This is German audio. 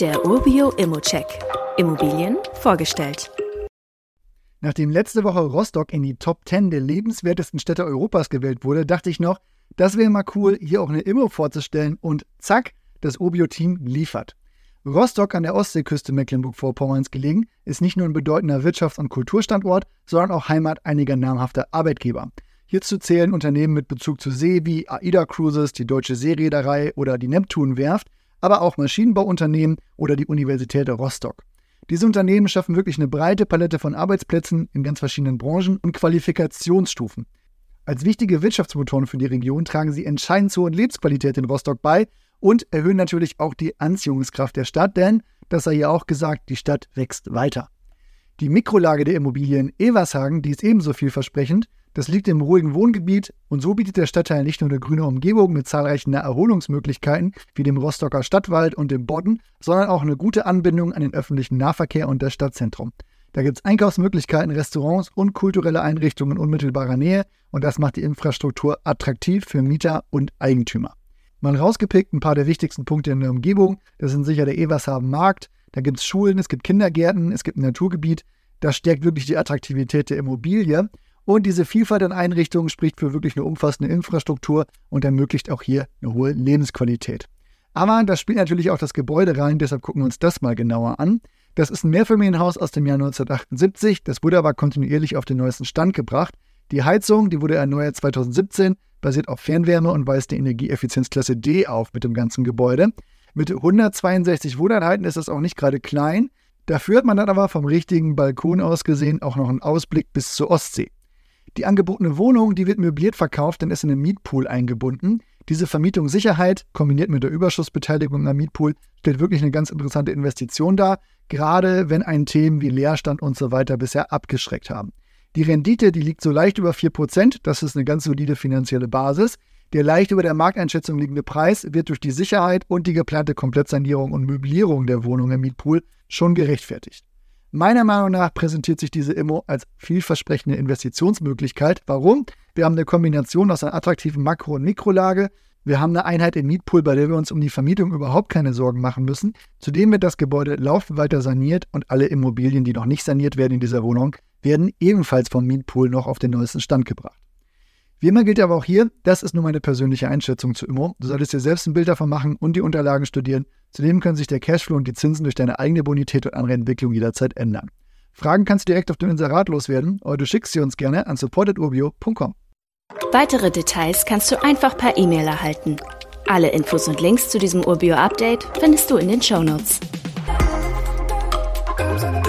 Der Urbio Immocheck. Immobilien vorgestellt. Nachdem letzte Woche Rostock in die Top 10 der lebenswertesten Städte Europas gewählt wurde, dachte ich noch, das wäre mal cool, hier auch eine Immo vorzustellen und zack, das Urbio-Team liefert. Rostock an der Ostseeküste Mecklenburg-Vorpommerns gelegen, ist nicht nur ein bedeutender Wirtschafts- und Kulturstandort, sondern auch Heimat einiger namhafter Arbeitgeber. Hierzu zählen Unternehmen mit Bezug zur See wie AIDA Cruises, die Deutsche Seereederei oder die Neptun-Werft, aber auch Maschinenbauunternehmen oder die Universität Rostock. Diese Unternehmen schaffen wirklich eine breite Palette von Arbeitsplätzen in ganz verschiedenen Branchen und Qualifikationsstufen. Als wichtige Wirtschaftsmotoren für die Region tragen sie entscheidend zur Lebensqualität in Rostock bei und erhöhen natürlich auch die Anziehungskraft der Stadt, denn, das sei ja auch gesagt, die Stadt wächst weiter. Die Mikrolage der Immobilien Evershagen, die ist ebenso vielversprechend, das liegt im ruhigen Wohngebiet und so bietet der Stadtteil nicht nur eine grüne Umgebung mit zahlreichen Erholungsmöglichkeiten wie dem Rostocker Stadtwald und dem Bodden, sondern auch eine gute Anbindung an den öffentlichen Nahverkehr und das Stadtzentrum. Da gibt es Einkaufsmöglichkeiten, Restaurants und kulturelle Einrichtungen in unmittelbarer Nähe und das macht die Infrastruktur attraktiv für Mieter und Eigentümer. Mal rausgepickt ein paar der wichtigsten Punkte in der Umgebung. Das sind sicher der Evershaben Markt, da gibt es Schulen, es gibt Kindergärten, es gibt ein Naturgebiet. Das stärkt wirklich die Attraktivität der Immobilie. Und diese Vielfalt an Einrichtungen spricht für wirklich eine umfassende Infrastruktur und ermöglicht auch hier eine hohe Lebensqualität. Aber da spielt natürlich auch das Gebäude rein, deshalb gucken wir uns das mal genauer an. Das ist ein Mehrfamilienhaus aus dem Jahr 1978, das wurde aber kontinuierlich auf den neuesten Stand gebracht. Die Heizung, die wurde erneuert 2017, basiert auf Fernwärme und weist die Energieeffizienzklasse D auf mit dem ganzen Gebäude. Mit 162 Wohneinheiten ist das auch nicht gerade klein. Dafür hat man dann aber vom richtigen Balkon aus gesehen auch noch einen Ausblick bis zur Ostsee. Die angebotene Wohnung, die wird möbliert verkauft, dann ist in einen Mietpool eingebunden. Diese Vermietung Sicherheit kombiniert mit der Überschussbeteiligung am Mietpool stellt wirklich eine ganz interessante Investition dar, gerade wenn einen Themen wie Leerstand und so weiter bisher abgeschreckt haben. Die Rendite, die liegt so leicht über 4%, das ist eine ganz solide finanzielle Basis. Der leicht über der Markteinschätzung liegende Preis wird durch die Sicherheit und die geplante Komplettsanierung und Möblierung der Wohnung im Mietpool schon gerechtfertigt. Meiner Meinung nach präsentiert sich diese Immo als vielversprechende Investitionsmöglichkeit. Warum? Wir haben eine Kombination aus einer attraktiven Makro- und Mikrolage. Wir haben eine Einheit im Mietpool, bei der wir uns um die Vermietung überhaupt keine Sorgen machen müssen. Zudem wird das Gebäude laufend weiter saniert und alle Immobilien, die noch nicht saniert werden in dieser Wohnung, werden ebenfalls vom Mietpool noch auf den neuesten Stand gebracht. Wie immer gilt aber auch hier, das ist nur meine persönliche Einschätzung zu Immo. Du solltest dir selbst ein Bild davon machen und die Unterlagen studieren. Zudem können sich der Cashflow und die Zinsen durch deine eigene Bonität und andere Entwicklung jederzeit ändern. Fragen kannst du direkt auf dem Inserat loswerden oder du schickst sie uns gerne an supportedurbio.com. Weitere Details kannst du einfach per E-Mail erhalten. Alle Infos und Links zu diesem Urbio-Update findest du in den Shownotes. Notes.